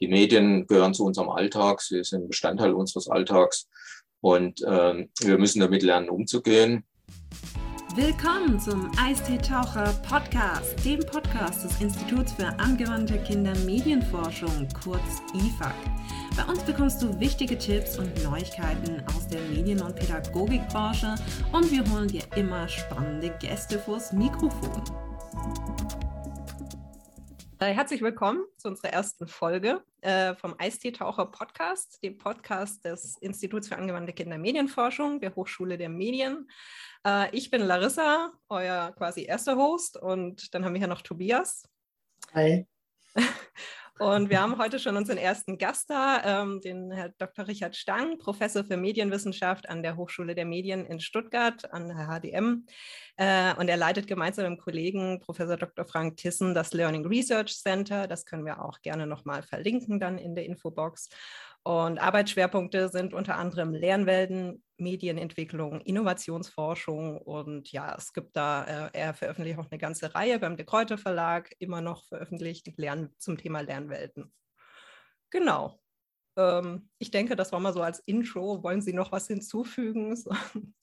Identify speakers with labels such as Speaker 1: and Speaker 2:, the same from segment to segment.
Speaker 1: Die Medien gehören zu unserem Alltag, sie sind Bestandteil unseres Alltags und äh, wir müssen damit lernen, umzugehen.
Speaker 2: Willkommen zum Eistee-Taucher Podcast, dem Podcast des Instituts für angewandte Kindermedienforschung, kurz IFAC. Bei uns bekommst du wichtige Tipps und Neuigkeiten aus der Medien- und Pädagogikbranche und wir holen dir immer spannende Gäste vors Mikrofon.
Speaker 3: Äh, herzlich willkommen zu unserer ersten Folge äh, vom Eistee-Taucher Podcast, dem Podcast des Instituts für angewandte Kindermedienforschung der Hochschule der Medien. Äh, ich bin Larissa, euer quasi erster Host, und dann haben wir hier noch Tobias.
Speaker 4: Hi.
Speaker 3: Und wir haben heute schon unseren ersten Gast da, ähm, den Herr Dr. Richard Stang, Professor für Medienwissenschaft an der Hochschule der Medien in Stuttgart, an der HDM. Äh, und er leitet gemeinsam mit dem Kollegen Professor Dr. Frank Tissen das Learning Research Center. Das können wir auch gerne nochmal verlinken dann in der Infobox. Und Arbeitsschwerpunkte sind unter anderem Lernwelten, Medienentwicklung, Innovationsforschung und ja, es gibt da, äh, er veröffentlicht auch eine ganze Reihe beim De Kräuter Verlag, immer noch veröffentlicht Lern zum Thema Lernwelten. Genau. Ähm, ich denke, das war mal so als Intro. Wollen Sie noch was hinzufügen?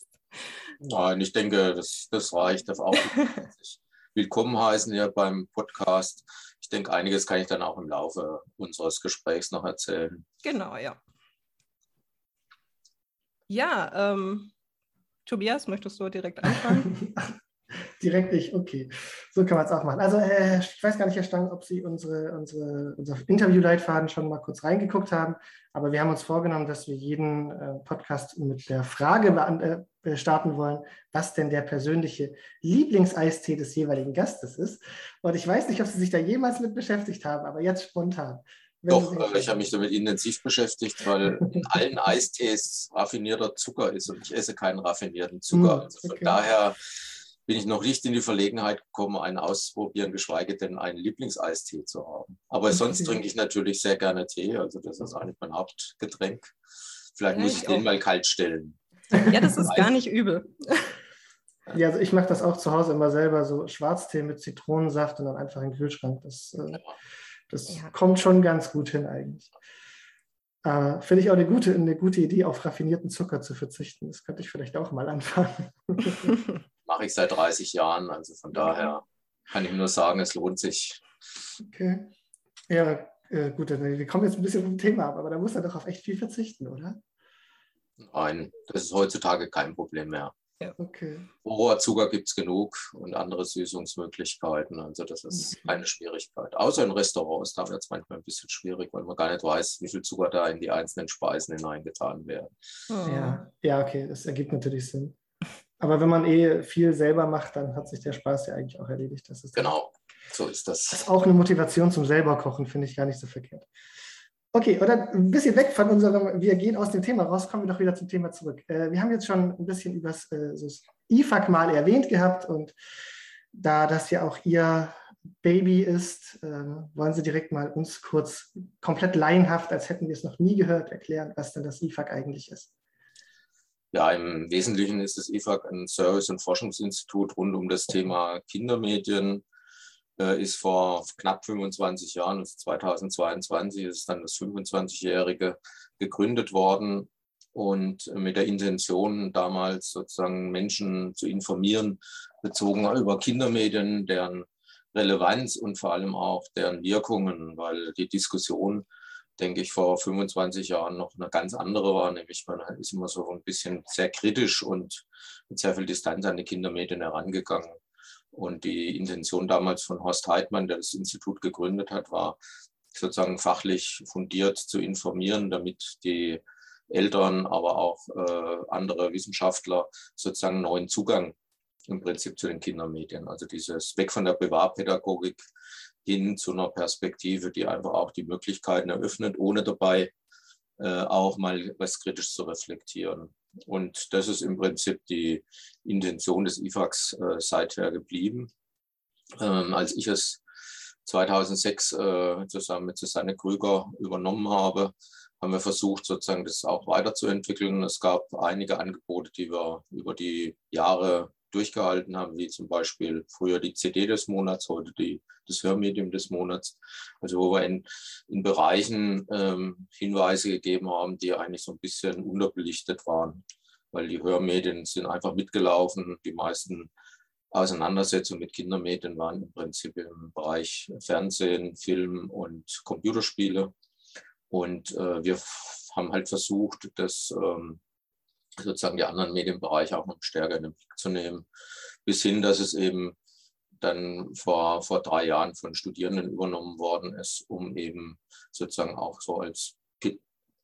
Speaker 1: Nein, ich denke, das, das reicht. Darf auch willkommen heißen hier beim Podcast. Ich denke, einiges kann ich dann auch im Laufe unseres Gesprächs noch erzählen.
Speaker 3: Genau, ja. Ja, ähm, Tobias, möchtest du direkt anfangen?
Speaker 4: direkt ich, okay. So kann man es auch machen. Also äh, ich weiß gar nicht, Herr Stang, ob Sie unsere, unsere, unser Interviewleitfaden schon mal kurz reingeguckt haben, aber wir haben uns vorgenommen, dass wir jeden äh, Podcast mit der Frage äh, starten wollen, was denn der persönliche Lieblingseistee des jeweiligen Gastes ist. Und ich weiß nicht, ob Sie sich da jemals mit beschäftigt haben, aber jetzt spontan.
Speaker 1: Doch, äh, ich habe mich damit intensiv beschäftigt, weil in allen Eistees raffinierter Zucker ist und ich esse keinen raffinierten Zucker. Hm, also von okay. daher bin ich noch nicht in die Verlegenheit gekommen, einen auszuprobieren, geschweige denn einen Lieblingseistee zu haben. Aber okay. sonst trinke ich natürlich sehr gerne Tee, also das ist eigentlich mein Hauptgetränk. Vielleicht ja, muss ich, ich den mal kalt stellen.
Speaker 3: Ja, das ist gar nicht übel.
Speaker 4: Ja, also ich mache das auch zu Hause immer selber, so Schwarztee mit Zitronensaft und dann einfach in den Kühlschrank. Das, äh, das ja. kommt schon ganz gut hin eigentlich. Äh, Finde ich auch eine gute, eine gute Idee, auf raffinierten Zucker zu verzichten. Das könnte ich vielleicht auch mal anfangen.
Speaker 1: Mache ich seit 30 Jahren, also von daher kann ich nur sagen, es lohnt sich.
Speaker 4: Okay. Ja, äh, gut, wir kommen jetzt ein bisschen vom Thema ab, aber da muss er doch auf echt viel verzichten, oder?
Speaker 1: Nein, das ist heutzutage kein Problem mehr.
Speaker 4: Ja. Okay.
Speaker 1: Rohrzucker gibt es genug und andere Süßungsmöglichkeiten. Also das ist okay. keine Schwierigkeit. Außer in Restaurants, da wird es manchmal ein bisschen schwierig, weil man gar nicht weiß, wie viel Zucker da in die einzelnen Speisen hineingetan werden.
Speaker 4: Oh. Ja, ja, okay, das ergibt natürlich Sinn. Aber wenn man eh viel selber macht, dann hat sich der Spaß ja eigentlich auch erledigt. Das ist
Speaker 1: genau, so ist das.
Speaker 4: Das ist auch eine Motivation zum selber kochen, finde ich gar nicht so verkehrt. Okay, oder ein bisschen weg von unserem, wir gehen aus dem Thema raus, kommen wir doch wieder zum Thema zurück. Äh, wir haben jetzt schon ein bisschen über das, äh, das IFAC mal erwähnt gehabt und da das ja auch Ihr Baby ist, äh, wollen Sie direkt mal uns kurz komplett laienhaft, als hätten wir es noch nie gehört, erklären, was denn das IFAC eigentlich ist.
Speaker 1: Ja, im Wesentlichen ist das IFAC ein Service- und Forschungsinstitut rund um das Thema Kindermedien, äh, ist vor knapp 25 Jahren, also 2022 ist dann das 25-jährige gegründet worden und mit der Intention damals sozusagen Menschen zu informieren, bezogen über Kindermedien, deren Relevanz und vor allem auch deren Wirkungen, weil die Diskussion, denke ich, vor 25 Jahren noch eine ganz andere war, nämlich man ist immer so ein bisschen sehr kritisch und mit sehr viel Distanz an die Kindermedien herangegangen. Und die Intention damals von Horst Heidmann, der das Institut gegründet hat, war sozusagen fachlich fundiert zu informieren, damit die Eltern, aber auch äh, andere Wissenschaftler sozusagen neuen Zugang im Prinzip zu den Kindermedien. Also dieses Weg von der Privatpädagogik hin zu einer Perspektive, die einfach auch die Möglichkeiten eröffnet, ohne dabei äh, auch mal was kritisch zu reflektieren. Und das ist im Prinzip die Intention des IFAX äh, seither geblieben. Ähm, als ich es 2006 äh, zusammen mit Susanne Krüger übernommen habe, haben wir versucht, sozusagen das auch weiterzuentwickeln. Es gab einige Angebote, die wir über die Jahre durchgehalten haben, wie zum Beispiel früher die CD des Monats, heute die, das Hörmedium des Monats. Also wo wir in, in Bereichen ähm, Hinweise gegeben haben, die eigentlich so ein bisschen unterbelichtet waren, weil die Hörmedien sind einfach mitgelaufen. Die meisten Auseinandersetzungen mit Kindermedien waren im Prinzip im Bereich Fernsehen, Film und Computerspiele. Und äh, wir haben halt versucht, das ähm, sozusagen die anderen Medienbereiche auch noch stärker in den Blick zu nehmen, bis hin, dass es eben dann vor, vor drei Jahren von Studierenden übernommen worden ist, um eben sozusagen auch so als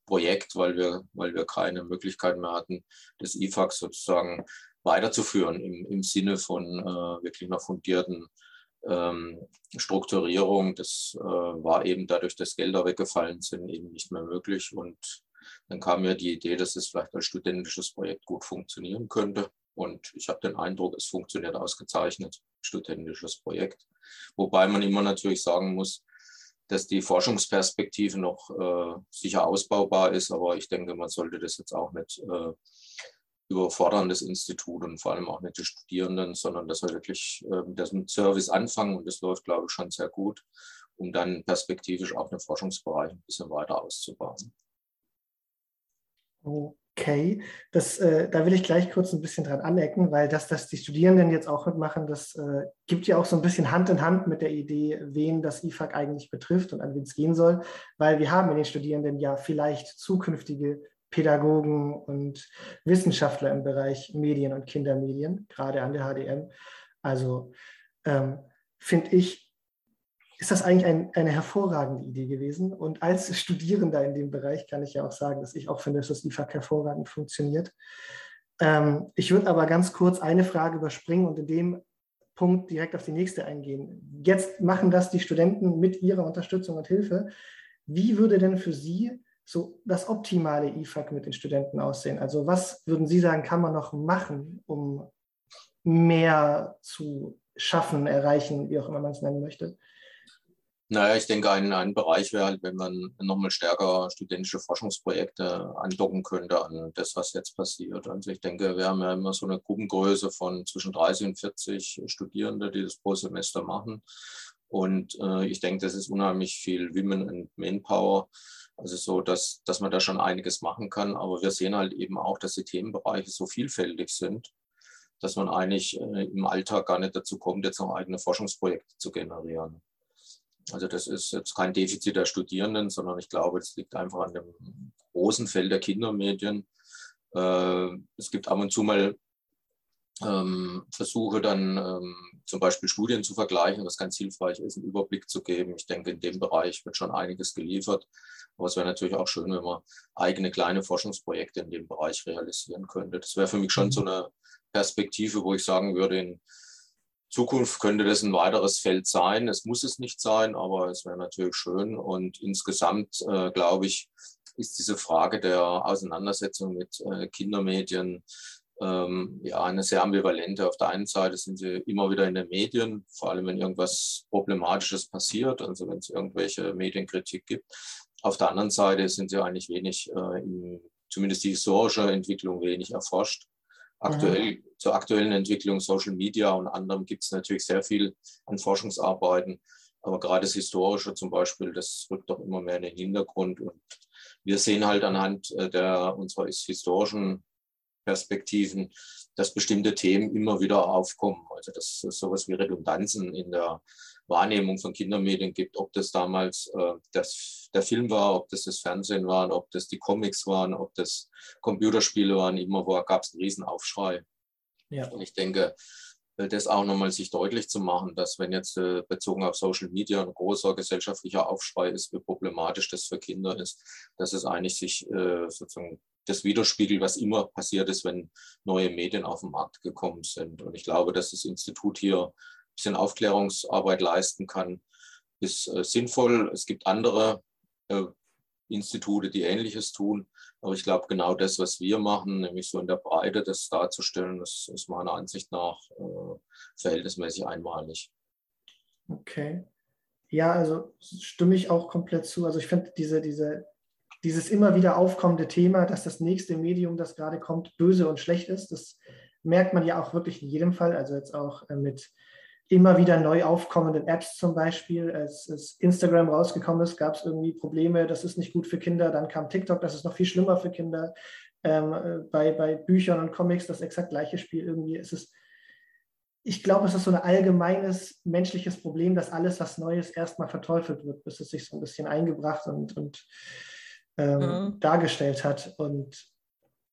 Speaker 1: Projekt, weil wir, weil wir keine Möglichkeit mehr hatten, das IFAC sozusagen weiterzuführen im, im Sinne von äh, wirklich einer fundierten ähm, Strukturierung. Das äh, war eben dadurch, dass Gelder weggefallen sind, eben nicht mehr möglich. Und dann kam mir die Idee, dass es vielleicht als studentisches Projekt gut funktionieren könnte. Und ich habe den Eindruck, es funktioniert ausgezeichnet, studentisches Projekt. Wobei man immer natürlich sagen muss, dass die Forschungsperspektive noch äh, sicher ausbaubar ist. Aber ich denke, man sollte das jetzt auch nicht äh, überfordern, das Institut und vor allem auch nicht die Studierenden, sondern dass wir wirklich äh, mit diesem Service anfangen. Und das läuft, glaube ich, schon sehr gut, um dann perspektivisch auch den Forschungsbereich ein bisschen weiter auszubauen.
Speaker 4: Okay, das, äh, da will ich gleich kurz ein bisschen dran anecken, weil das, dass die Studierenden jetzt auch mitmachen, das äh, gibt ja auch so ein bisschen Hand in Hand mit der Idee, wen das IFAG eigentlich betrifft und an wen es gehen soll, weil wir haben in den Studierenden ja vielleicht zukünftige Pädagogen und Wissenschaftler im Bereich Medien und Kindermedien, gerade an der HDM. Also ähm, finde ich ist das eigentlich ein, eine hervorragende Idee gewesen. Und als Studierender in dem Bereich kann ich ja auch sagen, dass ich auch finde, dass das IFAC hervorragend funktioniert. Ähm, ich würde aber ganz kurz eine Frage überspringen und in dem Punkt direkt auf die nächste eingehen. Jetzt machen das die Studenten mit ihrer Unterstützung und Hilfe. Wie würde denn für Sie so das optimale IFAC mit den Studenten aussehen? Also was würden Sie sagen, kann man noch machen, um mehr zu schaffen, erreichen, wie auch immer man es nennen möchte?
Speaker 1: Naja, ich denke, ein, ein Bereich wäre halt, wenn man nochmal stärker studentische Forschungsprojekte andocken könnte an das, was jetzt passiert. Also ich denke, wir haben ja immer so eine Gruppengröße von zwischen 30 und 40 Studierende, die das pro Semester machen. Und äh, ich denke, das ist unheimlich viel Women and Manpower. Also so, dass, dass man da schon einiges machen kann. Aber wir sehen halt eben auch, dass die Themenbereiche so vielfältig sind, dass man eigentlich äh, im Alltag gar nicht dazu kommt, jetzt noch eigene Forschungsprojekte zu generieren. Also das ist jetzt kein Defizit der Studierenden, sondern ich glaube, es liegt einfach an dem großen Feld der Kindermedien. Äh, es gibt ab und zu mal ähm, Versuche dann ähm, zum Beispiel Studien zu vergleichen, was ganz hilfreich ist, einen Überblick zu geben. Ich denke, in dem Bereich wird schon einiges geliefert. Aber es wäre natürlich auch schön, wenn man eigene kleine Forschungsprojekte in dem Bereich realisieren könnte. Das wäre für mich schon mhm. so eine Perspektive, wo ich sagen würde, in Zukunft könnte das ein weiteres Feld sein. Es muss es nicht sein, aber es wäre natürlich schön. Und insgesamt, äh, glaube ich, ist diese Frage der Auseinandersetzung mit äh, Kindermedien ähm, ja eine sehr ambivalente. Auf der einen Seite sind sie immer wieder in den Medien, vor allem wenn irgendwas Problematisches passiert, also wenn es irgendwelche Medienkritik gibt. Auf der anderen Seite sind sie eigentlich wenig, äh, in, zumindest die historische Entwicklung, wenig erforscht. Aktuell, mhm. zur aktuellen Entwicklung Social Media und anderem gibt es natürlich sehr viel an Forschungsarbeiten. Aber gerade das Historische zum Beispiel, das rückt doch immer mehr in den Hintergrund. Und wir sehen halt anhand äh, der unserer historischen Perspektiven, dass bestimmte Themen immer wieder aufkommen. Also dass sowas wie Redundanzen in der Wahrnehmung von Kindermedien gibt, ob das damals äh, das, der Film war, ob das das Fernsehen war, ob das die Comics waren, ob das Computerspiele waren, immer wo gab es einen Riesenaufschrei. Ja. Und ich denke, äh, das auch nochmal sich deutlich zu machen, dass wenn jetzt äh, bezogen auf Social Media ein großer gesellschaftlicher Aufschrei ist, wie problematisch das für Kinder ist, dass es eigentlich sich äh, sozusagen das widerspiegelt, was immer passiert ist, wenn neue Medien auf den Markt gekommen sind. Und ich glaube, dass das Institut hier bisschen Aufklärungsarbeit leisten kann, ist äh, sinnvoll. Es gibt andere äh, Institute, die Ähnliches tun. Aber ich glaube, genau das, was wir machen, nämlich so in der Breite das darzustellen, das ist meiner Ansicht nach äh, verhältnismäßig einmalig.
Speaker 4: Okay. Ja, also stimme ich auch komplett zu. Also ich finde diese, diese, dieses immer wieder aufkommende Thema, dass das nächste Medium, das gerade kommt, böse und schlecht ist, das merkt man ja auch wirklich in jedem Fall, also jetzt auch äh, mit immer wieder neu aufkommenden Apps zum Beispiel. Als, als Instagram rausgekommen ist, gab es irgendwie Probleme, das ist nicht gut für Kinder. Dann kam TikTok, das ist noch viel schlimmer für Kinder. Ähm, äh, bei, bei Büchern und Comics das exakt gleiche Spiel irgendwie. Es ist, ich glaube, es ist so ein allgemeines menschliches Problem, dass alles, was Neues erstmal verteufelt wird, bis es sich so ein bisschen eingebracht und, und ähm, mhm. dargestellt hat. Und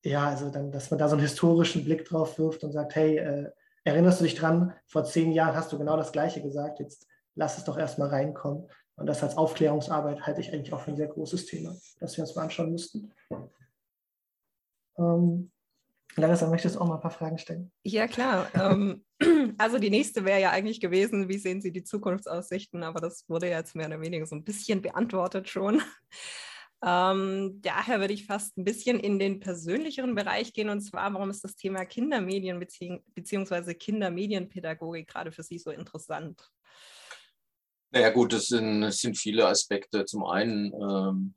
Speaker 4: ja, also dann, dass man da so einen historischen Blick drauf wirft und sagt, hey, äh, erinnerst du dich dran, vor zehn Jahren hast du genau das Gleiche gesagt, jetzt lass es doch erstmal reinkommen. Und das als Aufklärungsarbeit halte ich eigentlich auch für ein sehr großes Thema, das wir uns mal anschauen müssten. Ähm, Larissa, möchtest du auch mal ein paar Fragen stellen?
Speaker 3: Ja, klar. Ähm, also die nächste wäre ja eigentlich gewesen, wie sehen Sie die Zukunftsaussichten? Aber das wurde ja jetzt mehr oder weniger so ein bisschen beantwortet schon. Ähm, daher würde ich fast ein bisschen in den persönlicheren Bereich gehen und zwar, warum ist das Thema Kindermedien beziehungsweise Kindermedienpädagogik gerade für Sie so interessant?
Speaker 1: Naja gut, das sind, sind viele Aspekte. Zum einen ähm,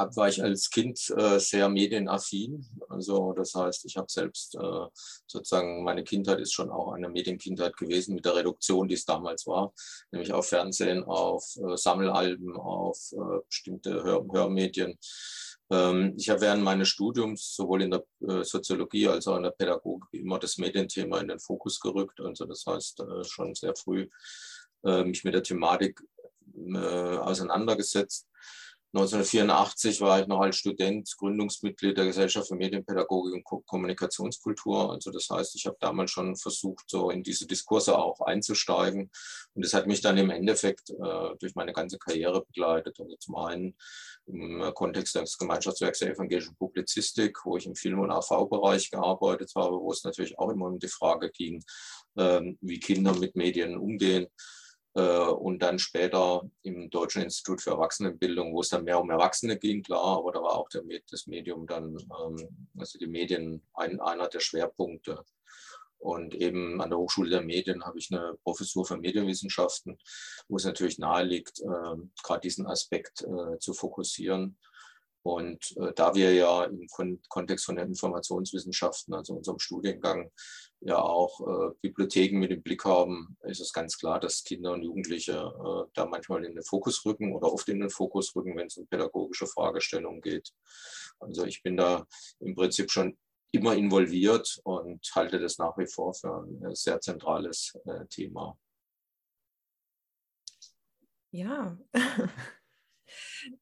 Speaker 1: hab, war ich als Kind äh, sehr medienaffin. Also das heißt, ich habe selbst äh, sozusagen, meine Kindheit ist schon auch eine Medienkindheit gewesen mit der Reduktion, die es damals war, nämlich auf Fernsehen, auf äh, Sammelalben, auf äh, bestimmte Hör Hörmedien. Ähm, ich habe während meines Studiums sowohl in der äh, Soziologie als auch in der Pädagogik immer das Medienthema in den Fokus gerückt. Also das heißt, äh, schon sehr früh mich mit der Thematik auseinandergesetzt 1984 war ich noch als Student Gründungsmitglied der Gesellschaft für Medienpädagogik und Kommunikationskultur. Also das heißt, ich habe damals schon versucht, so in diese Diskurse auch einzusteigen. Und das hat mich dann im Endeffekt äh, durch meine ganze Karriere begleitet. Also zum einen im Kontext des Gemeinschaftswerks der evangelischen Publizistik, wo ich im Film- und AV-Bereich gearbeitet habe, wo es natürlich auch immer um die Frage ging, äh, wie Kinder mit Medien umgehen. Äh, und dann später im Deutschen Institut für Erwachsenenbildung, wo es dann mehr um Erwachsene ging, klar, aber da war auch der, das Medium dann, ähm, also die Medien, ein, einer der Schwerpunkte. Und eben an der Hochschule der Medien habe ich eine Professur für Medienwissenschaften, wo es natürlich nahe liegt, äh, gerade diesen Aspekt äh, zu fokussieren. Und äh, da wir ja im Kon Kontext von den Informationswissenschaften, also unserem Studiengang, ja auch äh, Bibliotheken mit im Blick haben, ist es ganz klar, dass Kinder und Jugendliche äh, da manchmal in den Fokus rücken oder oft in den Fokus rücken, wenn es um pädagogische Fragestellungen geht. Also ich bin da im Prinzip schon immer involviert und halte das nach wie vor für ein sehr zentrales äh, Thema.
Speaker 3: Ja,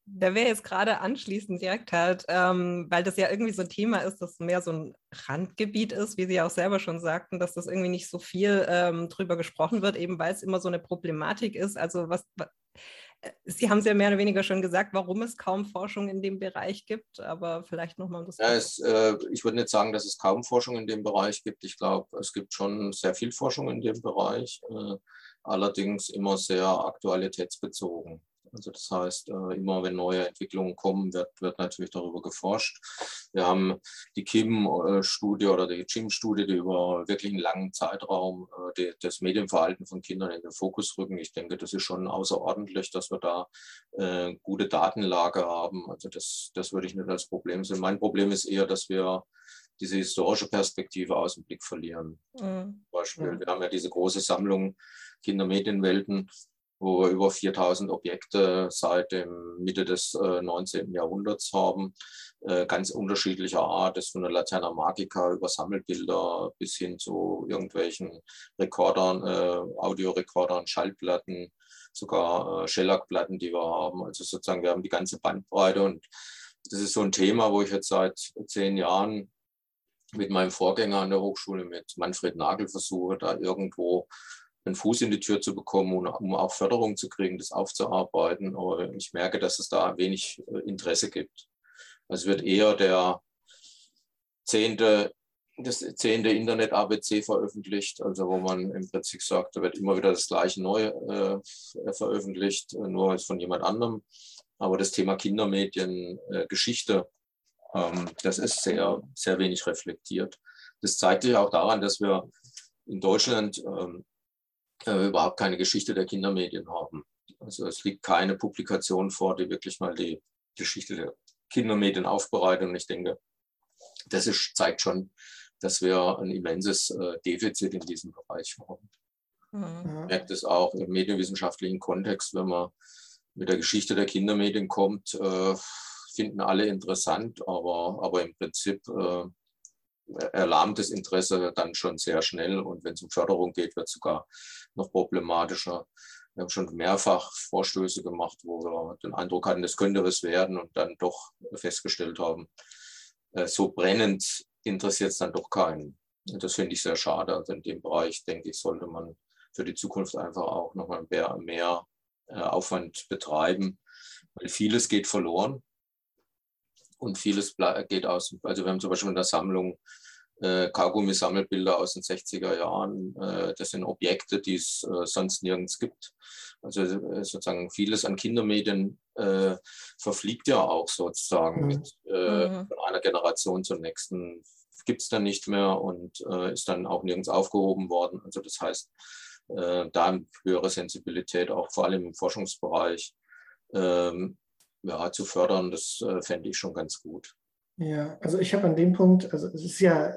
Speaker 3: Da wäre jetzt gerade anschließend direkt halt, ähm, weil das ja irgendwie so ein Thema ist, das mehr so ein Randgebiet ist, wie Sie auch selber schon sagten, dass das irgendwie nicht so viel ähm, drüber gesprochen wird, eben weil es immer so eine Problematik ist. Also was, was äh, Sie haben es ja mehr oder weniger schon gesagt, warum es kaum Forschung in dem Bereich gibt, aber vielleicht nochmal um das.
Speaker 1: Ja, es, äh, ich würde nicht sagen, dass es kaum Forschung in dem Bereich gibt. Ich glaube, es gibt schon sehr viel Forschung in dem Bereich, äh, allerdings immer sehr aktualitätsbezogen. Also das heißt, äh, immer wenn neue Entwicklungen kommen, wird, wird natürlich darüber geforscht. Wir haben die KIM-Studie oder die CHIM-Studie, die über wirklich einen langen Zeitraum äh, das Medienverhalten von Kindern in den Fokus rücken. Ich denke, das ist schon außerordentlich, dass wir da äh, gute Datenlage haben. Also das, das würde ich nicht als Problem sehen. Mein Problem ist eher, dass wir diese historische Perspektive aus dem Blick verlieren. Mhm. Beispiel, wir haben ja diese große Sammlung Kindermedienwelten, wo wir über 4000 Objekte seit dem Mitte des äh, 19. Jahrhunderts haben, äh, ganz unterschiedlicher Art, das von der Laterna Magica über Sammelbilder bis hin zu irgendwelchen Rekordern, äh, Audiorekordern, Schallplatten, sogar äh, Shellac-Platten, die wir haben. Also sozusagen, wir haben die ganze Bandbreite und das ist so ein Thema, wo ich jetzt seit zehn Jahren mit meinem Vorgänger an der Hochschule, mit Manfred Nagel, versuche, da irgendwo einen Fuß in die Tür zu bekommen, und, um auch Förderung zu kriegen, das aufzuarbeiten. Aber ich merke, dass es da wenig äh, Interesse gibt. Es wird eher der zehnte, das zehnte Internet-ABC veröffentlicht, also wo man im Prinzip sagt, da wird immer wieder das gleiche neu äh, veröffentlicht, nur ist von jemand anderem. Aber das Thema Kindermedien, äh, Geschichte, ähm, das ist sehr, sehr wenig reflektiert. Das zeigt sich auch daran, dass wir in Deutschland ähm, äh, überhaupt keine Geschichte der Kindermedien haben. Also es liegt keine Publikation vor, die wirklich mal die Geschichte der Kindermedien aufbereitet. Und ich denke, das ist, zeigt schon, dass wir ein immenses äh, Defizit in diesem Bereich haben. Mhm. Man merkt es auch im medienwissenschaftlichen Kontext, wenn man mit der Geschichte der Kindermedien kommt, äh, finden alle interessant, aber, aber im Prinzip äh, erlahmt das Interesse dann schon sehr schnell und wenn es um Förderung geht, wird es sogar noch problematischer. Wir haben schon mehrfach Vorstöße gemacht, wo wir den Eindruck hatten, das könnte was werden und dann doch festgestellt haben, äh, so brennend interessiert es dann doch keinen. Das finde ich sehr schade. Also in dem Bereich, denke ich, sollte man für die Zukunft einfach auch nochmal mehr, mehr äh, Aufwand betreiben, weil vieles geht verloren und vieles geht aus. Also wir haben zum Beispiel in der Sammlung äh, Kaugummi-Sammelbilder aus den 60er Jahren. Äh, das sind Objekte, die es äh, sonst nirgends gibt. Also äh, sozusagen vieles an Kindermedien äh, verfliegt ja auch sozusagen mhm. mit, äh, mhm. von einer Generation zur nächsten. Gibt es dann nicht mehr und ist dann auch nirgends aufgehoben worden. Also das heißt, da eine höhere Sensibilität auch vor allem im Forschungsbereich ähm, ja, zu fördern, das fände ich schon ganz gut.
Speaker 4: Ja, also ich habe an dem Punkt, also es ist ja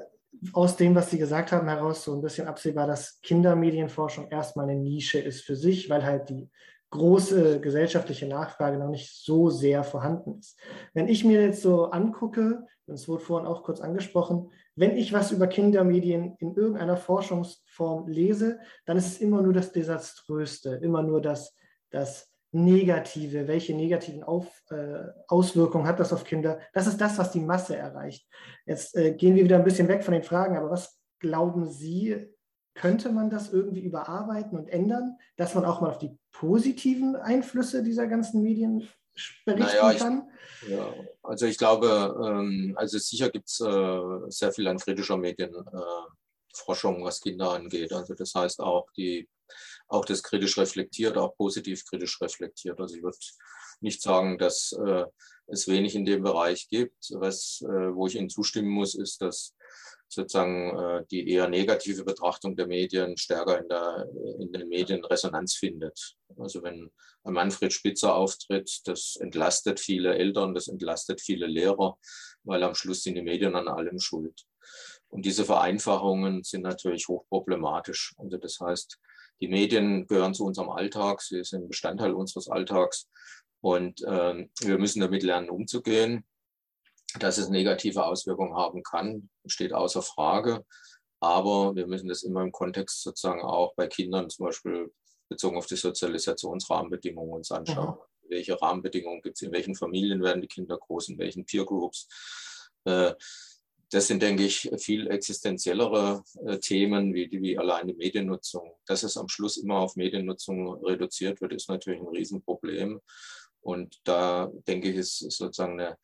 Speaker 4: aus dem, was Sie gesagt haben, heraus so ein bisschen absehbar, dass Kindermedienforschung erstmal eine Nische ist für sich, weil halt die große gesellschaftliche Nachfrage noch nicht so sehr vorhanden ist. Wenn ich mir jetzt so angucke, und es wurde vorhin auch kurz angesprochen, wenn ich was über Kindermedien in irgendeiner Forschungsform lese, dann ist es immer nur das Desaströste, immer nur das, das Negative, welche negativen auf, äh, Auswirkungen hat das auf Kinder. Das ist das, was die Masse erreicht. Jetzt äh, gehen wir wieder ein bisschen weg von den Fragen, aber was glauben Sie, könnte man das irgendwie überarbeiten und ändern, dass man auch mal auf die positiven Einflüsse dieser ganzen Medien berichten naja, kann?
Speaker 1: Ich, ja, also ich glaube, ähm, also sicher gibt es äh, sehr viel an kritischer Medienforschung, äh, was Kinder angeht. Also das heißt auch die auch das kritisch reflektiert, auch positiv kritisch reflektiert. Also ich würde nicht sagen, dass äh, es wenig in dem Bereich gibt. Was, äh, wo ich Ihnen zustimmen muss, ist, dass sozusagen äh, die eher negative Betrachtung der Medien stärker in, der, in den Medien Resonanz findet. Also wenn ein Manfred Spitzer auftritt, das entlastet viele Eltern, das entlastet viele Lehrer, weil am Schluss sind die Medien an allem schuld. Und diese Vereinfachungen sind natürlich hochproblematisch. Also das heißt, die Medien gehören zu unserem Alltag, sie sind Bestandteil unseres Alltags und äh, wir müssen damit lernen, umzugehen. Dass es negative Auswirkungen haben kann, steht außer Frage. Aber wir müssen das immer im Kontext sozusagen auch bei Kindern zum Beispiel bezogen auf die Sozialisationsrahmenbedingungen uns anschauen. Mhm. Welche Rahmenbedingungen gibt es, in welchen Familien werden die Kinder groß, in welchen Peer Groups. Äh, das sind, denke ich, viel existenziellere äh, Themen wie, wie allein die Mediennutzung. Dass es am Schluss immer auf Mediennutzung reduziert wird, ist natürlich ein Riesenproblem. Und da, denke ich, ist sozusagen eine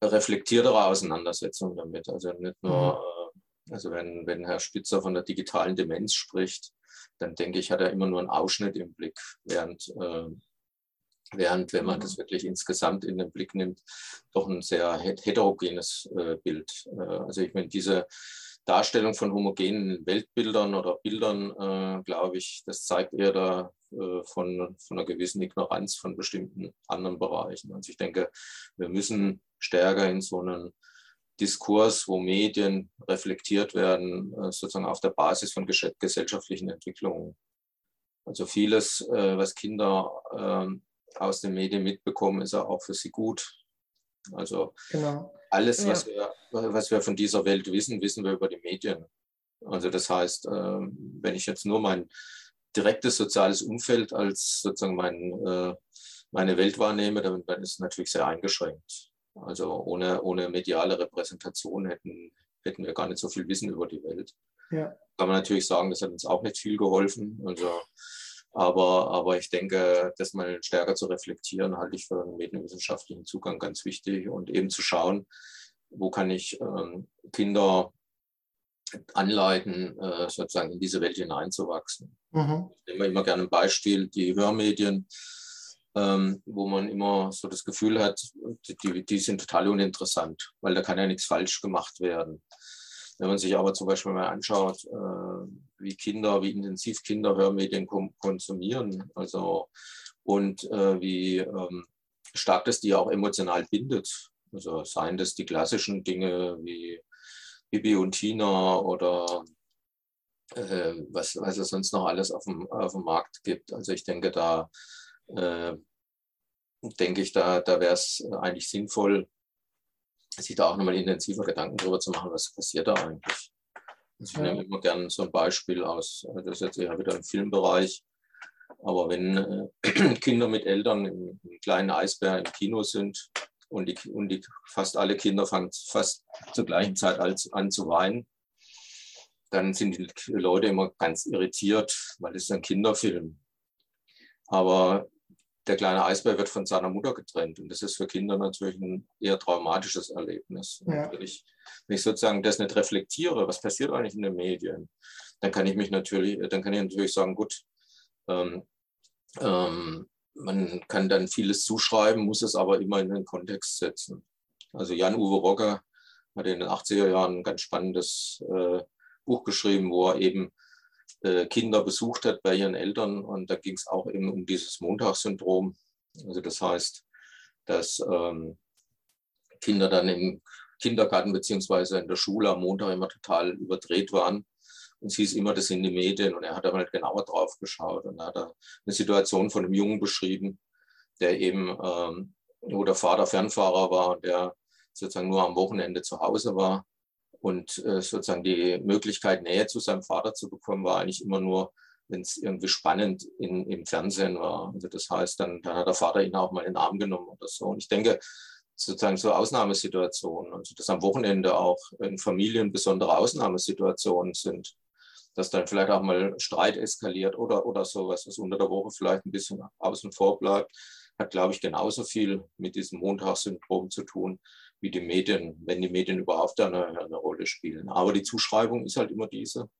Speaker 1: reflektiertere Auseinandersetzung damit. Also nicht nur, mhm. Äh, also wenn, wenn Herr Spitzer von der digitalen Demenz spricht, dann denke ich, hat er immer nur einen Ausschnitt im Blick, während äh, Während, wenn man das wirklich insgesamt in den Blick nimmt, doch ein sehr heterogenes äh, Bild. Äh, also ich meine, diese Darstellung von homogenen Weltbildern oder Bildern, äh, glaube ich, das zeigt eher da äh, von, von einer gewissen Ignoranz von bestimmten anderen Bereichen. Also ich denke, wir müssen stärker in so einen Diskurs, wo Medien reflektiert werden, äh, sozusagen auf der Basis von gesellschaftlichen Entwicklungen. Also vieles, äh, was Kinder ähm, aus den Medien mitbekommen, ist auch für sie gut. Also genau. alles, was, ja. wir, was wir von dieser Welt wissen, wissen wir über die Medien. Also das heißt, ähm, wenn ich jetzt nur mein direktes soziales Umfeld als sozusagen mein, äh, meine Welt wahrnehme, dann, dann ist es natürlich sehr eingeschränkt. Also ohne, ohne mediale Repräsentation hätten, hätten wir gar nicht so viel Wissen über die Welt. Ja. Kann man natürlich sagen, das hat uns auch nicht viel geholfen. Also aber, aber ich denke, das mal stärker zu reflektieren, halte ich für einen medienwissenschaftlichen Zugang ganz wichtig und eben zu schauen, wo kann ich ähm, Kinder anleiten, äh, sozusagen in diese Welt hineinzuwachsen. Mhm. Ich nehme immer gerne ein Beispiel, die Hörmedien, ähm, wo man immer so das Gefühl hat, die, die sind total uninteressant, weil da kann ja nichts falsch gemacht werden. Wenn man sich aber zum Beispiel mal anschaut, äh, wie Kinder, wie intensiv Kinder Hörmedien konsumieren, also und äh, wie ähm, stark das die auch emotional bindet. Also seien das die klassischen Dinge wie Bibi und Tina oder äh, was, was es sonst noch alles auf dem, auf dem Markt gibt. Also ich denke, da äh, denke ich, da, da wäre es eigentlich sinnvoll, sich da auch nochmal intensiver Gedanken darüber zu machen, was passiert da eigentlich. Also ich nehme immer gerne so ein Beispiel aus, das ist jetzt eher wieder im Filmbereich, aber wenn äh, Kinder mit Eltern im, im, kleinen Eisbär im Kino sind und, die, und die, fast alle Kinder fangen fast zur gleichen Zeit an zu weinen, dann sind die Leute immer ganz irritiert, weil es ist ein Kinderfilm. Aber der kleine Eisbär wird von seiner Mutter getrennt und das ist für Kinder natürlich ein eher traumatisches Erlebnis. Ja. Wenn, ich, wenn ich sozusagen das nicht reflektiere, was passiert eigentlich in den Medien, dann kann ich mich natürlich, dann kann ich natürlich sagen, gut, ähm, ähm, man kann dann vieles zuschreiben, muss es aber immer in den Kontext setzen. Also Jan-Uwe Rocker hat in den 80er Jahren ein ganz spannendes äh, Buch geschrieben, wo er eben Kinder besucht hat bei ihren Eltern. Und da ging es auch eben um dieses Montagssyndrom. Also das heißt, dass ähm, Kinder dann im Kindergarten beziehungsweise in der Schule am Montag immer total überdreht waren. Und es hieß immer, das sind die Medien. Und er hat da mal genauer drauf geschaut. Und hat eine Situation von einem Jungen beschrieben, der eben, ähm, wo der Vater Fernfahrer war, der sozusagen nur am Wochenende zu Hause war und äh, sozusagen die Möglichkeit, Nähe zu seinem Vater zu bekommen, war eigentlich immer nur, wenn es irgendwie spannend in, im Fernsehen war. Also das heißt, dann, dann hat der Vater ihn auch mal in den Arm genommen oder so. Und ich denke, sozusagen so Ausnahmesituationen, also dass am Wochenende auch in Familien besondere Ausnahmesituationen sind, dass dann vielleicht auch mal Streit eskaliert oder, oder sowas, was unter der Woche vielleicht ein bisschen außen vor bleibt, hat, glaube ich, genauso viel mit diesem Montagssyndrom zu tun, wie die Medien, wenn die Medien überhaupt eine, eine Rolle spielen. Aber die Zuschreibung ist halt immer diese,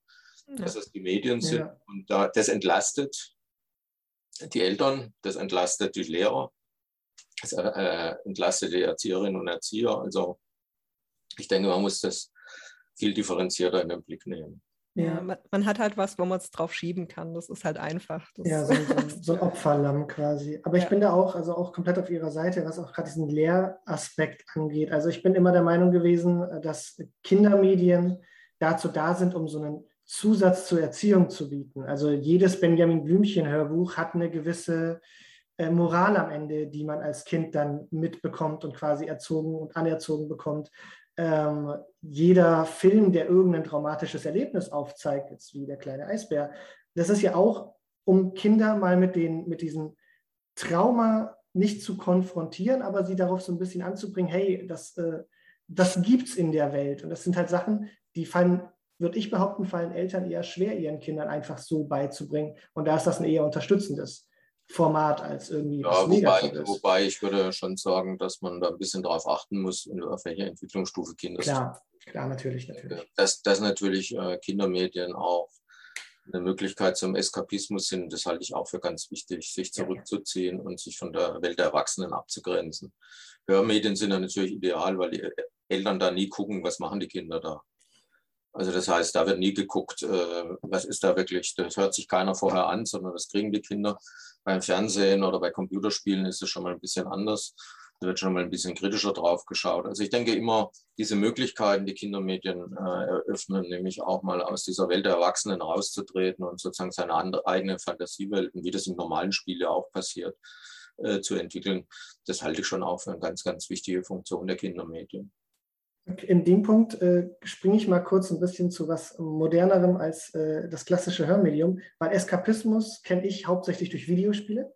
Speaker 1: ja. dass es die Medien sind. Ja. Und da, das entlastet die Eltern, das entlastet die Lehrer, das äh, entlastet die Erzieherinnen und Erzieher. Also ich denke, man muss das viel differenzierter in den Blick nehmen.
Speaker 3: Ja, man, man, hat halt was, wo man es drauf schieben kann. Das ist halt einfach. Das
Speaker 4: ja, so, so, so, ein Opferlamm quasi. Aber ich ja. bin da auch, also auch komplett auf Ihrer Seite, was auch gerade diesen Lehraspekt angeht. Also ich bin immer der Meinung gewesen, dass Kindermedien dazu da sind, um so einen Zusatz zur Erziehung zu bieten. Also jedes Benjamin Blümchen-Hörbuch hat eine gewisse äh, Moral am Ende, die man als Kind dann mitbekommt und quasi erzogen und anerzogen bekommt ähm, jeder Film, der irgendein traumatisches Erlebnis aufzeigt, jetzt wie der kleine Eisbär, das ist ja auch, um Kinder mal mit, den, mit diesem Trauma nicht zu konfrontieren, aber sie darauf so ein bisschen anzubringen, hey, das, äh, das gibt es in der Welt. Und das sind halt Sachen, die fallen, würde ich behaupten, fallen Eltern eher schwer, ihren Kindern einfach so beizubringen. Und da ist das ein eher unterstützendes Format als irgendwie.
Speaker 1: Ja, wobei, wobei ich würde schon sagen, dass man da ein bisschen darauf achten muss, auf welcher Entwicklungsstufe Kinder
Speaker 4: sind. Klar, klar, natürlich, natürlich.
Speaker 1: Dass, dass natürlich äh, Kindermedien auch eine Möglichkeit zum Eskapismus sind, das halte ich auch für ganz wichtig, sich zurückzuziehen und sich von der Welt der Erwachsenen abzugrenzen. Hörmedien sind ja natürlich ideal, weil die Eltern da nie gucken, was machen die Kinder da. Also das heißt, da wird nie geguckt, äh, was ist da wirklich, das hört sich keiner vorher an, sondern das kriegen die Kinder. Beim Fernsehen oder bei Computerspielen ist es schon mal ein bisschen anders. Da wird schon mal ein bisschen kritischer drauf geschaut. Also ich denke immer, diese Möglichkeiten, die Kindermedien äh, eröffnen, nämlich auch mal aus dieser Welt der Erwachsenen rauszutreten und sozusagen seine andere, eigenen Fantasiewelten, wie das im normalen Spiel ja auch passiert, äh, zu entwickeln, das halte ich schon auch für eine ganz, ganz wichtige Funktion der Kindermedien.
Speaker 4: In dem Punkt äh, springe ich mal kurz ein bisschen zu was modernerem als äh, das klassische Hörmedium, weil Eskapismus kenne ich hauptsächlich durch Videospiele.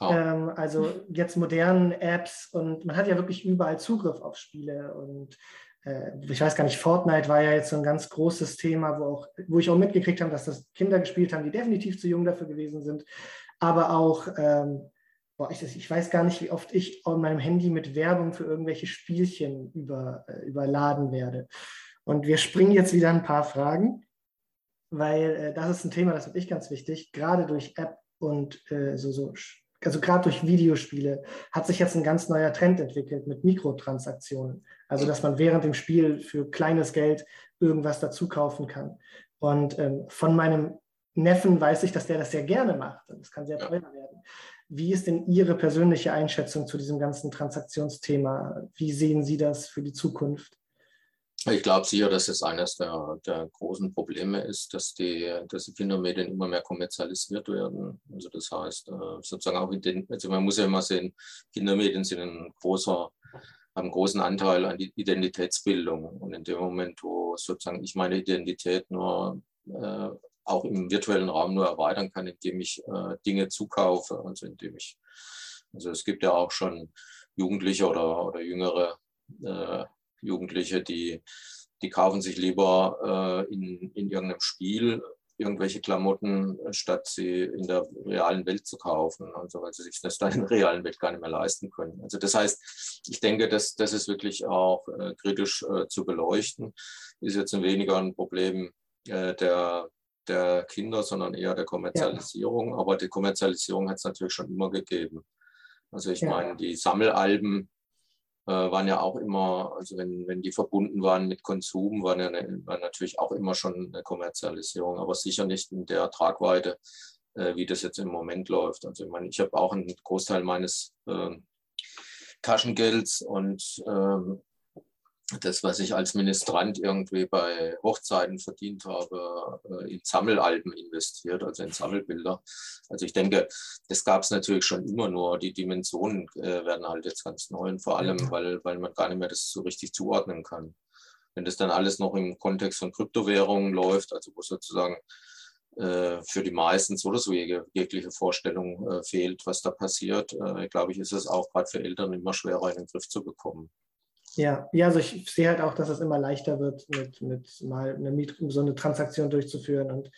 Speaker 4: Oh. Ähm, also jetzt modernen Apps und man hat ja wirklich überall Zugriff auf Spiele und äh, ich weiß gar nicht, Fortnite war ja jetzt so ein ganz großes Thema, wo, auch, wo ich auch mitgekriegt habe, dass das Kinder gespielt haben, die definitiv zu jung dafür gewesen sind, aber auch ähm, boah, ich, ich, weiß gar nicht, wie oft ich auf meinem Handy mit Werbung für irgendwelche Spielchen über, äh, überladen werde. Und wir springen jetzt wieder ein paar Fragen, weil äh, das ist ein Thema, das finde ich ganz wichtig. Gerade durch App und äh, so, so, also gerade durch Videospiele hat sich jetzt ein ganz neuer Trend entwickelt mit Mikrotransaktionen. Also, dass man während dem Spiel für kleines Geld irgendwas dazu kaufen kann. Und ähm, von meinem Neffen weiß ich, dass der das sehr gerne macht. Und das kann sehr teuer werden. Wie ist denn Ihre persönliche Einschätzung zu diesem ganzen Transaktionsthema? Wie sehen Sie das für die Zukunft?
Speaker 1: Ich glaube sicher, dass es eines der, der, großen Probleme ist, dass die, dass die Kindermedien immer mehr kommerzialisiert werden. Also das heißt, äh, sozusagen auch, den, also man muss ja immer sehen, Kindermedien sind ein großer, haben einen großen Anteil an die Identitätsbildung. Und in dem Moment, wo sozusagen ich meine Identität nur äh, auch im virtuellen Raum nur erweitern kann, indem ich äh, Dinge zukaufe, also indem ich, also es gibt ja auch schon Jugendliche oder, oder jüngere äh, Jugendliche, die, die kaufen sich lieber äh, in, in irgendeinem Spiel irgendwelche Klamotten, statt sie in der realen Welt zu kaufen, also weil sie sich das dann in der realen Welt gar nicht mehr leisten können. Also das heißt, ich denke, dass das ist wirklich auch äh, kritisch äh, zu beleuchten. Ist jetzt ein weniger ein Problem äh, der, der Kinder, sondern eher der Kommerzialisierung. Ja. Aber die Kommerzialisierung hat es natürlich schon immer gegeben. Also ich ja. meine, die Sammelalben äh, waren ja auch immer, also wenn, wenn die verbunden waren mit Konsum, waren ja eine, war natürlich auch immer schon eine Kommerzialisierung, aber sicher nicht in der Tragweite, äh, wie das jetzt im Moment läuft. Also ich meine, ich habe auch einen Großteil meines äh, Taschengelds und ähm, das, was ich als Ministrant irgendwie bei Hochzeiten verdient habe, äh, in Sammelalben investiert, also in Sammelbilder. Also ich denke, das gab es natürlich schon immer, nur die Dimensionen äh, werden halt jetzt ganz neu und vor allem, weil, weil man gar nicht mehr das so richtig zuordnen kann. Wenn das dann alles noch im Kontext von Kryptowährungen läuft, also wo sozusagen äh, für die meisten so oder so jegliche Vorstellung fehlt, was da passiert, glaube ich, ist es auch gerade für Eltern immer schwerer in den Griff zu bekommen.
Speaker 4: Ja, ja, also ich sehe halt auch, dass es immer leichter wird, mit, mit mal eine, so eine Transaktion durchzuführen. Und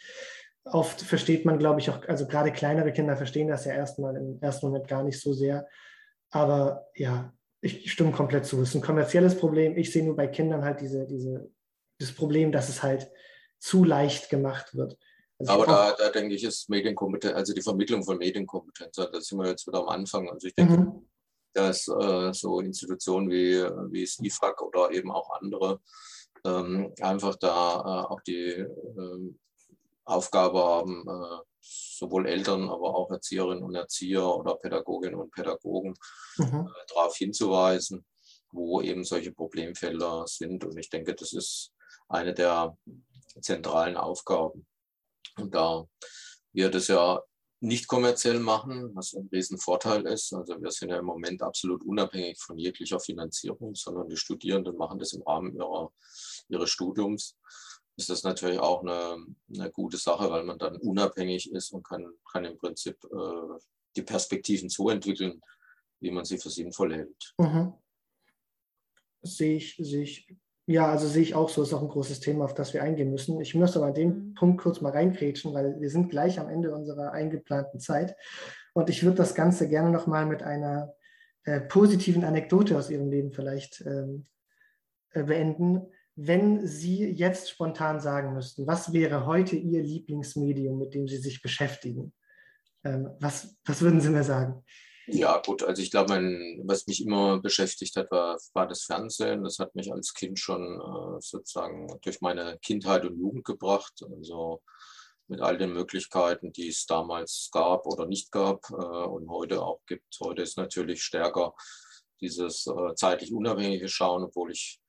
Speaker 4: oft versteht man, glaube ich, auch, also gerade kleinere Kinder verstehen das ja erstmal im ersten Moment gar nicht so sehr. Aber ja, ich stimme komplett zu. Es ist ein kommerzielles Problem. Ich sehe nur bei Kindern halt diese, diese, das Problem, dass es halt zu leicht gemacht wird.
Speaker 1: Also Aber da, da denke ich, ist Medienkompetenz, also die Vermittlung von Medienkompetenz, da sind wir jetzt wieder am Anfang. Also ich denke, mhm dass äh, so Institutionen wie, wie das IFAC oder eben auch andere ähm, einfach da äh, auch die äh, Aufgabe haben, äh, sowohl Eltern, aber auch Erzieherinnen und Erzieher oder Pädagoginnen und Pädagogen mhm. Äh, darauf hinzuweisen, wo eben solche Problemfelder sind. Und ich denke, das ist eine der zentralen Aufgaben. Und da wir das ja nicht kommerziell machen, was ein Riesenvorteil ist. Also wir sind ja im Moment absolut unabhängig von jeglicher Finanzierung, sondern die Studierenden machen das im Rahmen ihrer, ihres Studiums. Ist das natürlich auch eine, eine gute Sache, weil man dann unabhängig ist und kann, kann im Prinzip äh, die Perspektiven so entwickeln, wie man sie für sinnvoll hält. Mhm.
Speaker 4: Sehe ich, sehe ich ja, also sehe ich auch so, ist auch ein großes Thema, auf das wir eingehen müssen. Ich möchte aber an den mhm. Punkt kurz mal reinkrätschen, weil wir sind gleich am Ende unserer eingeplanten Zeit. Und ich würde das Ganze gerne nochmal mit einer äh, positiven Anekdote aus Ihrem Leben vielleicht ähm, äh, beenden. Wenn Sie jetzt spontan sagen müssten, was wäre heute Ihr Lieblingsmedium, mit dem Sie sich beschäftigen? Ähm, was, was würden Sie mir sagen?
Speaker 1: Ja, gut, also ich glaube, was mich immer beschäftigt hat, war, war das Fernsehen. Das hat mich als Kind schon äh, sozusagen durch meine Kindheit und Jugend gebracht. Also mit all den Möglichkeiten, die es damals gab oder nicht gab äh, und heute auch gibt. Heute ist natürlich stärker dieses äh, zeitlich unabhängige Schauen, obwohl ich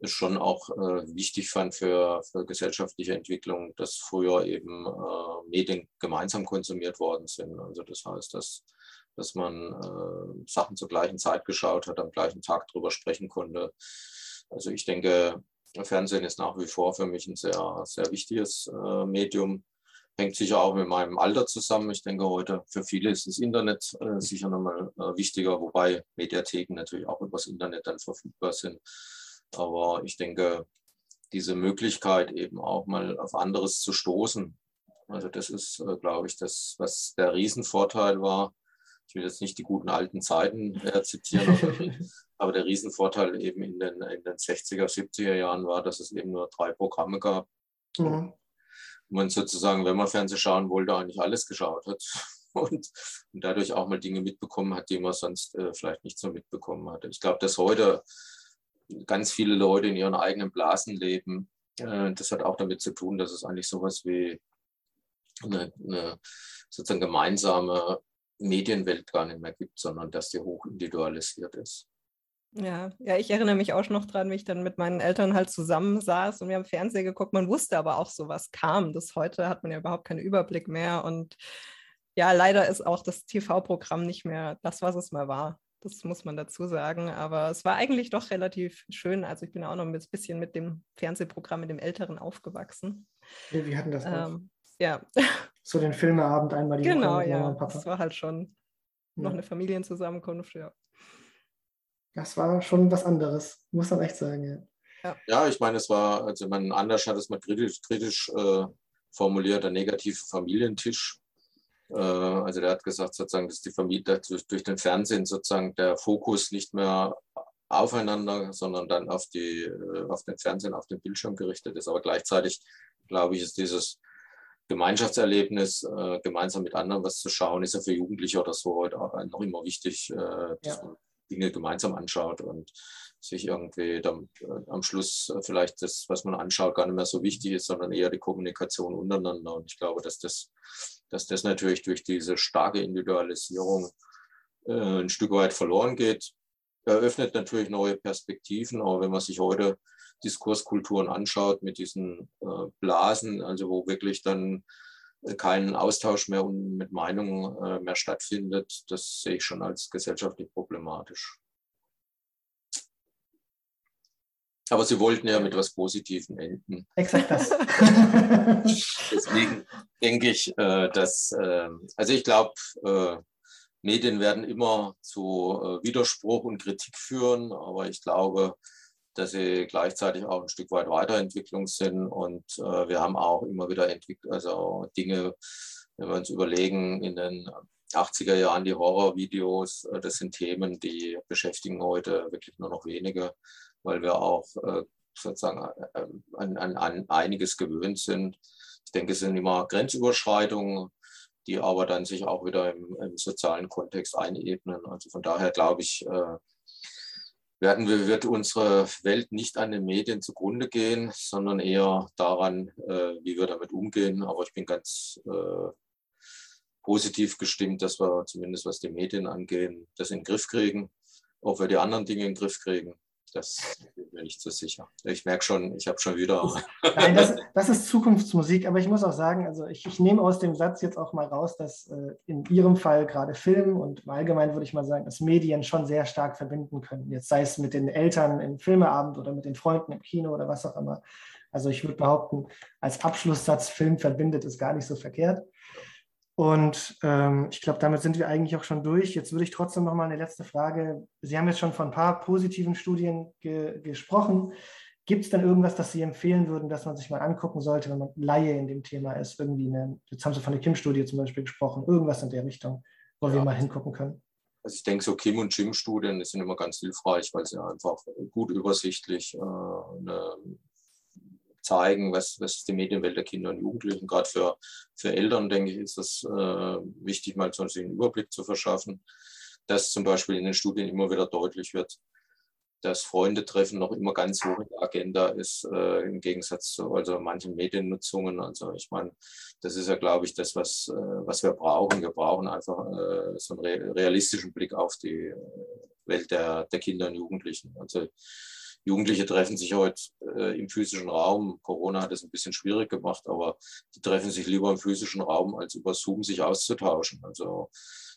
Speaker 1: es schon auch äh, wichtig fand für, für gesellschaftliche Entwicklung, dass früher eben äh, Medien gemeinsam konsumiert worden sind. Also das heißt, dass dass man äh, Sachen zur gleichen Zeit geschaut hat, am gleichen Tag drüber sprechen konnte. Also ich denke, Fernsehen ist nach wie vor für mich ein sehr, sehr wichtiges äh, Medium. Hängt sicher auch mit meinem Alter zusammen. Ich denke, heute für viele ist das Internet äh, sicher nochmal äh, wichtiger, wobei Mediatheken natürlich auch übers Internet dann verfügbar sind. Aber ich denke, diese Möglichkeit eben auch mal auf anderes zu stoßen, also das ist, äh, glaube ich, das, was der Riesenvorteil war ich will jetzt nicht die guten alten Zeiten äh, zitieren, aber, aber, der Riesenvorteil eben in den, in den 60er, 70er Jahren war, dass es eben nur drei Programme gab. Mhm. Man sozusagen, wenn man Fernsehen schauen wollte, eigentlich alles geschaut hat und, und dadurch auch mal Dinge mitbekommen hat, die man sonst äh, vielleicht nicht so mitbekommen hatte. Ich glaube, dass heute ganz viele Leute in ihren eigenen Blasen leben. Äh, das hat auch damit zu tun, dass es eigentlich sowas wie eine, eine sozusagen gemeinsame Medienwelt gar nicht mehr gibt, sondern dass die hoch individualisiert ist.
Speaker 3: Ja, ja, ich erinnere mich auch noch dran, wie ich dann mit meinen Eltern halt zusammensaß und wir haben Fernsehen geguckt. Man wusste aber auch so, was kam. Das heute hat man ja überhaupt keinen Überblick mehr. Und ja, leider ist auch das TV-Programm nicht mehr das, was es mal war. Das muss man dazu sagen. Aber es war eigentlich doch relativ schön. Also ich bin auch noch ein bisschen mit dem Fernsehprogramm, mit dem Älteren aufgewachsen.
Speaker 4: Ja, wir hatten das auch.
Speaker 3: Ja.
Speaker 4: So den Filmeabend einmal die
Speaker 3: genau, Woche. Genau, ja. Das war halt schon noch eine Familienzusammenkunft, ja.
Speaker 4: Das war schon was anderes, muss man echt sagen, ja.
Speaker 1: Ja, ja ich meine, es war, also man anders hat es mal kritisch, kritisch äh, formuliert, der negative Familientisch. Äh, also der hat gesagt, sozusagen, dass die Familie durch, durch den Fernsehen sozusagen der Fokus nicht mehr aufeinander, sondern dann auf, die, äh, auf den Fernsehen, auf den Bildschirm gerichtet ist. Aber gleichzeitig, glaube ich, ist dieses Gemeinschaftserlebnis, äh, gemeinsam mit anderen was zu schauen, ist ja für Jugendliche oder so heute auch noch immer wichtig, äh, dass ja. man Dinge gemeinsam anschaut und sich irgendwie dann, äh, am Schluss vielleicht das, was man anschaut, gar nicht mehr so wichtig ist, sondern eher die Kommunikation untereinander. Und ich glaube, dass das, dass das natürlich durch diese starke Individualisierung äh, ein Stück weit verloren geht. Eröffnet natürlich neue Perspektiven, aber wenn man sich heute Diskurskulturen anschaut mit diesen äh, Blasen, also wo wirklich dann kein Austausch mehr mit Meinungen äh, mehr stattfindet, das sehe ich schon als gesellschaftlich problematisch. Aber Sie wollten ja mit etwas Positivem enden.
Speaker 4: Exakt das.
Speaker 1: Deswegen denke ich, äh, dass, ähm, also ich glaube, äh, Medien werden immer zu Widerspruch und Kritik führen, aber ich glaube, dass sie gleichzeitig auch ein Stück weit Weiterentwicklung sind. Und äh, wir haben auch immer wieder entwickelt, also Dinge, wenn wir uns überlegen, in den 80er Jahren die Horrorvideos, äh, das sind Themen, die beschäftigen heute wirklich nur noch wenige, weil wir auch äh, sozusagen äh, an, an, an einiges gewöhnt sind. Ich denke, es sind immer Grenzüberschreitungen, die aber dann sich auch wieder im, im sozialen Kontext einebnen. Also von daher glaube ich, äh, werden wir, wird unsere Welt nicht an den Medien zugrunde gehen, sondern eher daran, äh, wie wir damit umgehen. Aber ich bin ganz äh, positiv gestimmt, dass wir zumindest was die Medien angehen, das in den Griff kriegen. Ob wir die anderen Dinge in den Griff kriegen, das bin mir nicht so sicher. Ich merke schon, ich habe schon wieder.
Speaker 4: Nein, das, das, ist Zukunftsmusik, aber ich muss auch sagen, also ich, ich nehme aus dem Satz jetzt auch mal raus, dass äh, in Ihrem Fall gerade Film und allgemein würde ich mal sagen, dass Medien schon sehr stark verbinden können. Jetzt sei es mit den Eltern im Filmeabend oder mit den Freunden im Kino oder was auch immer. Also ich würde behaupten, als Abschlusssatz Film verbindet ist gar nicht so verkehrt. Und ähm, ich glaube, damit sind wir eigentlich auch schon durch. Jetzt würde ich trotzdem noch mal eine letzte Frage. Sie haben jetzt schon von ein paar positiven Studien ge gesprochen. Gibt es denn irgendwas, das Sie empfehlen würden, dass man sich mal angucken sollte, wenn man Laie in dem Thema ist? Irgendwie eine, jetzt haben Sie von der Kim-Studie zum Beispiel gesprochen, irgendwas in der Richtung, wo ja. wir mal hingucken können.
Speaker 1: Also ich denke, so Kim- und Jim-Studien sind immer ganz hilfreich, weil sie einfach gut übersichtlich äh, eine zeigen, was, was die Medienwelt der Kinder und Jugendlichen, gerade für, für Eltern, denke ich, ist das äh, wichtig, mal so einen Überblick zu verschaffen, dass zum Beispiel in den Studien immer wieder deutlich wird, dass Freundetreffen noch immer ganz hoch in der Agenda ist, äh, im Gegensatz zu also manchen Mediennutzungen. Also ich meine, das ist ja, glaube ich, das, was, äh, was wir brauchen. Wir brauchen einfach äh, so einen realistischen Blick auf die Welt der, der Kinder und Jugendlichen. Also Jugendliche treffen sich heute äh, im physischen Raum. Corona hat es ein bisschen schwierig gemacht, aber die treffen sich lieber im physischen Raum, als über Zoom sich auszutauschen. Also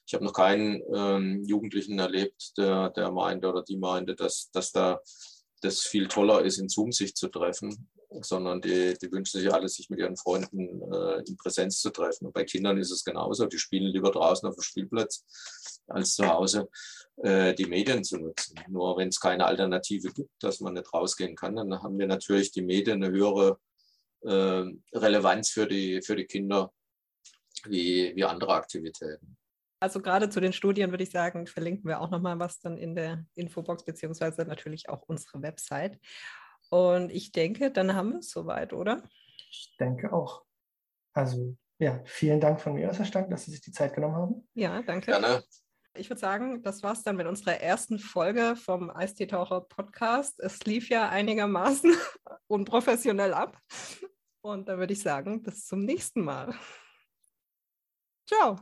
Speaker 1: ich habe noch keinen ähm, Jugendlichen erlebt, der, der meinte oder die meinte, dass, dass da das viel toller ist, in Zoom sich zu treffen, sondern die, die wünschen sich alle, sich mit ihren Freunden äh, in Präsenz zu treffen. Und bei Kindern ist es genauso. Die spielen lieber draußen auf dem Spielplatz als zu Hause äh, die Medien zu nutzen. Nur wenn es keine Alternative gibt, dass man nicht rausgehen kann, dann haben wir natürlich die Medien eine höhere äh, Relevanz für die, für die Kinder wie, wie andere Aktivitäten.
Speaker 3: Also gerade zu den Studien würde ich sagen, verlinken wir auch nochmal was dann in der Infobox, beziehungsweise natürlich auch unsere Website. Und ich denke, dann haben wir es soweit, oder?
Speaker 4: Ich denke auch. Also ja, vielen Dank von mir, Herr Stank, dass Sie sich die Zeit genommen haben.
Speaker 3: Ja, danke. Gerne. Ich würde sagen, das war es dann mit unserer ersten Folge vom Eisteetaucher Podcast. Es lief ja einigermaßen unprofessionell ab. Und da würde ich sagen, bis zum nächsten Mal. Ciao.